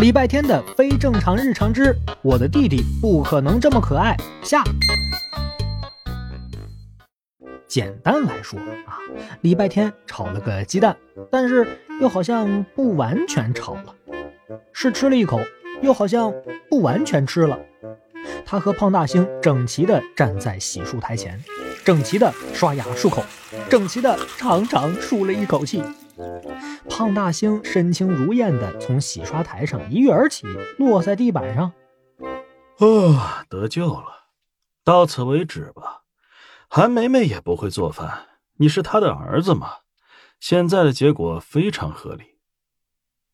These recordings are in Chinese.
礼拜天的非正常日常之我的弟弟不可能这么可爱下。简单来说啊，礼拜天炒了个鸡蛋，但是又好像不完全炒了，是吃了一口，又好像不完全吃了。他和胖大星整齐地站在洗漱台前，整齐地刷牙漱口，整齐地长长舒了一口气。胖大星身轻如燕的从洗刷台上一跃而起，落在地板上。啊，得救了，到此为止吧。韩梅梅也不会做饭，你是她的儿子吗？现在的结果非常合理。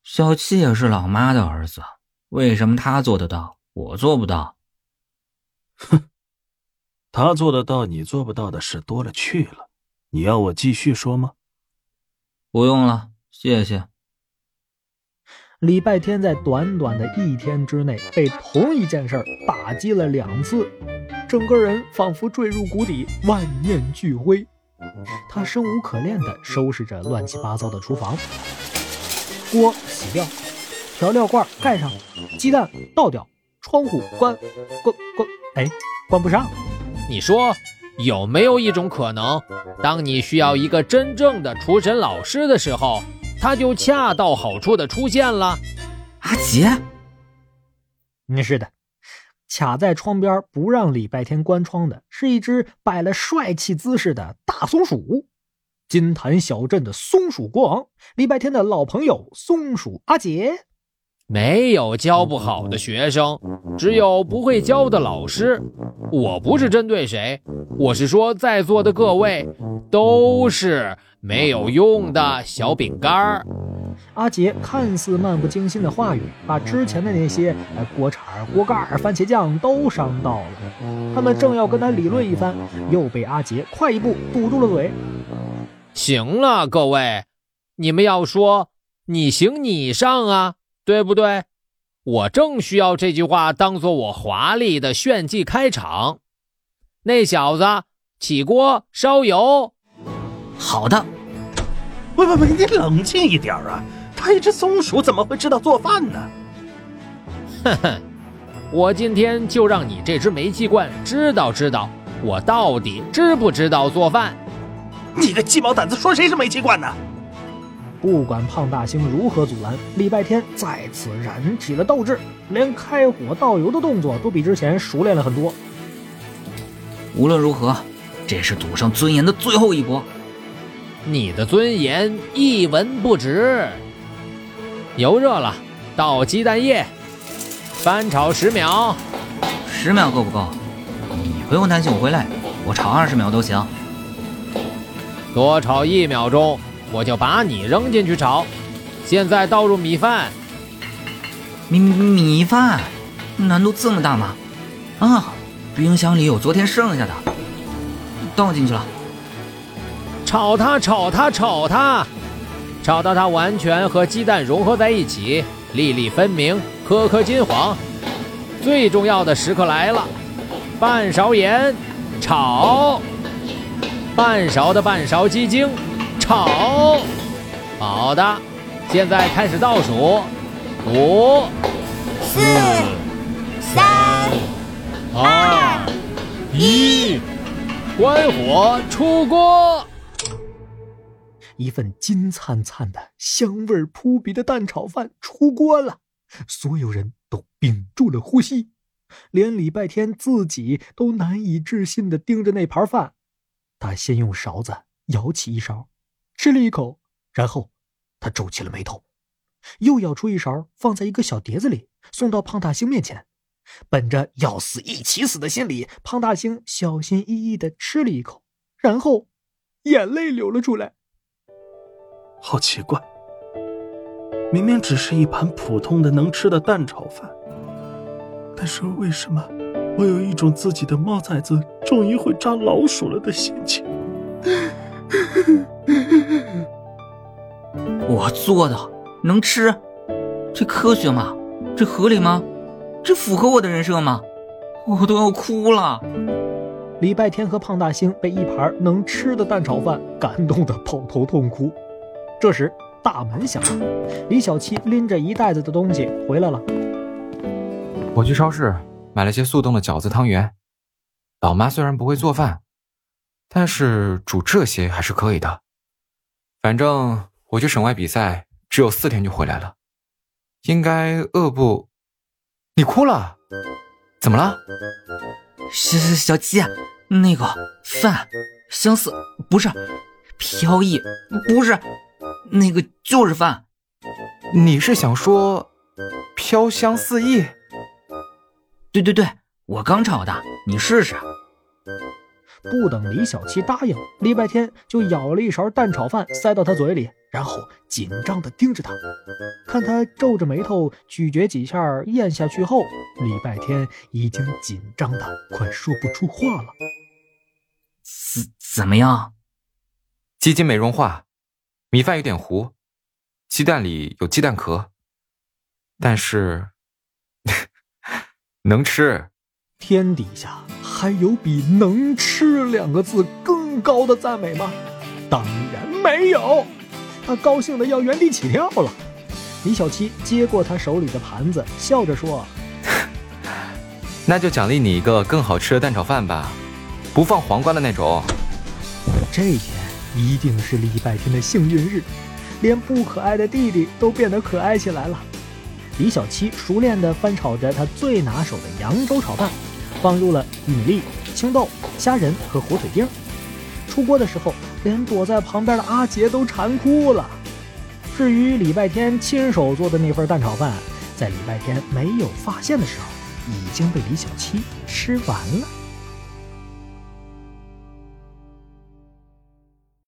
小七也是老妈的儿子，为什么他做得到，我做不到？哼，他做得到，你做不到的事多了去了。你要我继续说吗？不用了，谢谢。礼拜天在短短的一天之内被同一件事儿打击了两次，整个人仿佛坠入谷底，万念俱灰。他生无可恋地收拾着乱七八糟的厨房，锅洗掉，调料罐盖上，鸡蛋倒掉，窗户关关关，哎，关不上。你说有没有一种可能，当你需要一个真正的厨神老师的时候？他就恰到好处的出现了，阿杰，嗯，是的，卡在窗边不让礼拜天关窗的是一只摆了帅气姿势的大松鼠，金坛小镇的松鼠国王，礼拜天的老朋友松鼠阿杰。没有教不好的学生，只有不会教的老师。我不是针对谁，我是说在座的各位都是没有用的小饼干儿。阿杰看似漫不经心的话语，把之前的那些锅铲、锅盖、番茄酱都伤到了。他们正要跟他理论一番，又被阿杰快一步堵住了嘴。行了，各位，你们要说你行你上啊。对不对？我正需要这句话当做我华丽的炫技开场。那小子，起锅烧油。好的。喂喂喂，你冷静一点啊！他一只松鼠怎么会知道做饭呢？哼哼，我今天就让你这只煤气罐知道知道我到底知不知道做饭。你个鸡毛掸子，说谁是煤气罐呢？不管胖大星如何阻拦，礼拜天再次燃起了斗志，连开火倒油的动作都比之前熟练了很多。无论如何，这是赌上尊严的最后一搏。你的尊严一文不值。油热了，倒鸡蛋液，翻炒十秒。十秒够不够？你不用担心我会累，我炒二十秒都行。多炒一秒钟。我就把你扔进去炒，现在倒入米饭。米米饭，难度这么大吗？啊，冰箱里有昨天剩下的，倒进去了。炒它，炒它，炒它，炒到它完全和鸡蛋融合在一起，粒粒分明，颗颗金黄。最重要的时刻来了，半勺盐，炒。半勺的半勺鸡精。炒，好的，现在开始倒数，五、四、三、二、一，关火出锅。一份金灿灿的、香味扑鼻的蛋炒饭出锅了，所有人都屏住了呼吸，连礼拜天自己都难以置信的盯着那盘饭。他先用勺子舀起一勺。吃了一口，然后他皱起了眉头，又舀出一勺，放在一个小碟子里，送到胖大星面前。本着要死一起死的心理，胖大星小心翼翼的吃了一口，然后眼泪流了出来。好奇怪，明明只是一盘普通的能吃的蛋炒饭，但是为什么我有一种自己的猫崽子终于会抓老鼠了的心情？我做的能吃，这科学吗？这合理吗？这符合我的人设吗？我都要哭了。礼拜天和胖大星被一盘能吃的蛋炒饭感动的抱头痛哭。这时，大门响了，李小七拎着一袋子的东西回来了。我去超市买了些速冻的饺子、汤圆。老妈虽然不会做饭，但是煮这些还是可以的。反正我去省外比赛，只有四天就回来了，应该饿不？你哭了？怎么了？小小小七，那个饭相似不是，飘逸不是，那个就是饭。你是想说飘香四溢？对对对，我刚炒的，你试试。不等李小七答应，礼拜天就舀了一勺蛋炒饭塞到他嘴里，然后紧张地盯着他，看他皱着眉头咀嚼几下咽下去后，礼拜天已经紧张的快说不出话了。怎怎么样？鸡精没融化，米饭有点糊，鸡蛋里有鸡蛋壳，但是 能吃。天底下还有比“能吃”两个字更高的赞美吗？当然没有。他高兴的要原地起跳了。李小七接过他手里的盘子，笑着说：“ 那就奖励你一个更好吃的蛋炒饭吧，不放黄瓜的那种。”这天一定是礼拜天的幸运日，连不可爱的弟弟都变得可爱起来了。李小七熟练地翻炒着他最拿手的扬州炒饭。放入了米粒、青豆、虾仁和火腿丁。出锅的时候，连躲在旁边的阿杰都馋哭了。至于礼拜天亲手做的那份蛋炒饭，在礼拜天没有发现的时候，已经被李小七吃完了。